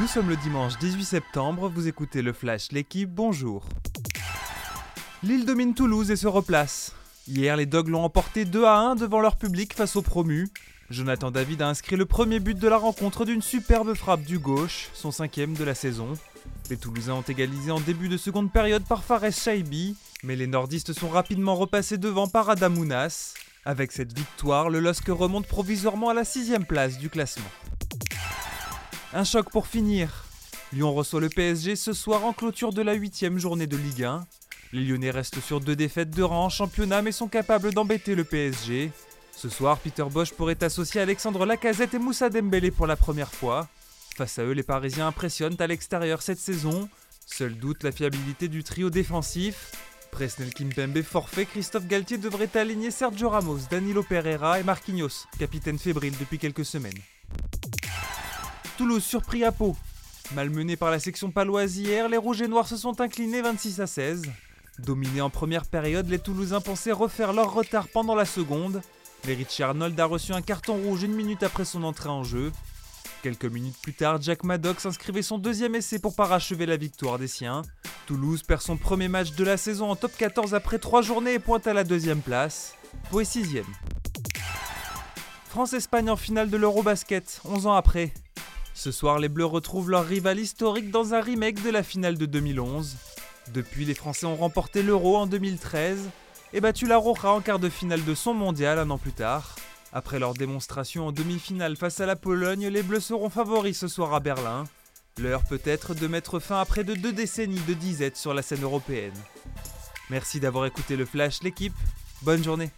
Nous sommes le dimanche 18 septembre, vous écoutez le Flash, l'équipe, bonjour. Lille domine Toulouse et se replace. Hier, les Dogs l'ont emporté 2 à 1 devant leur public face aux promus. Jonathan David a inscrit le premier but de la rencontre d'une superbe frappe du gauche, son cinquième de la saison. Les Toulousains ont égalisé en début de seconde période par Fares Shaibi, mais les nordistes sont rapidement repassés devant par Adamounas. Avec cette victoire, le LOSC remonte provisoirement à la sixième place du classement. Un choc pour finir. Lyon reçoit le PSG ce soir en clôture de la huitième journée de Ligue 1. Les Lyonnais restent sur deux défaites de rang en championnat mais sont capables d'embêter le PSG. Ce soir, Peter Bosch pourrait associer Alexandre Lacazette et Moussa Dembélé pour la première fois. Face à eux, les Parisiens impressionnent à l'extérieur cette saison. Seul doute la fiabilité du trio défensif. Presnel Kimpembe forfait, Christophe Galtier devrait aligner Sergio Ramos, Danilo Pereira et Marquinhos, capitaine fébrile depuis quelques semaines. Toulouse surpris à Pau. Malmenés par la section paloise hier, les Rouges et Noirs se sont inclinés 26 à 16. Dominés en première période, les Toulousains pensaient refaire leur retard pendant la seconde, mais Richie Arnold a reçu un carton rouge une minute après son entrée en jeu. Quelques minutes plus tard, Jack Maddox inscrivait son deuxième essai pour parachever la victoire des siens. Toulouse perd son premier match de la saison en top 14 après 3 journées et pointe à la deuxième place. Pau est sixième. France-Espagne en finale de l'Eurobasket, 11 ans après. Ce soir, les Bleus retrouvent leur rival historique dans un remake de la finale de 2011. Depuis, les Français ont remporté l'Euro en 2013 et battu la Roja en quart de finale de son mondial un an plus tard. Après leur démonstration en demi-finale face à la Pologne, les Bleus seront favoris ce soir à Berlin. L'heure peut être de mettre fin à près de deux décennies de disette sur la scène européenne. Merci d'avoir écouté le Flash, l'équipe. Bonne journée.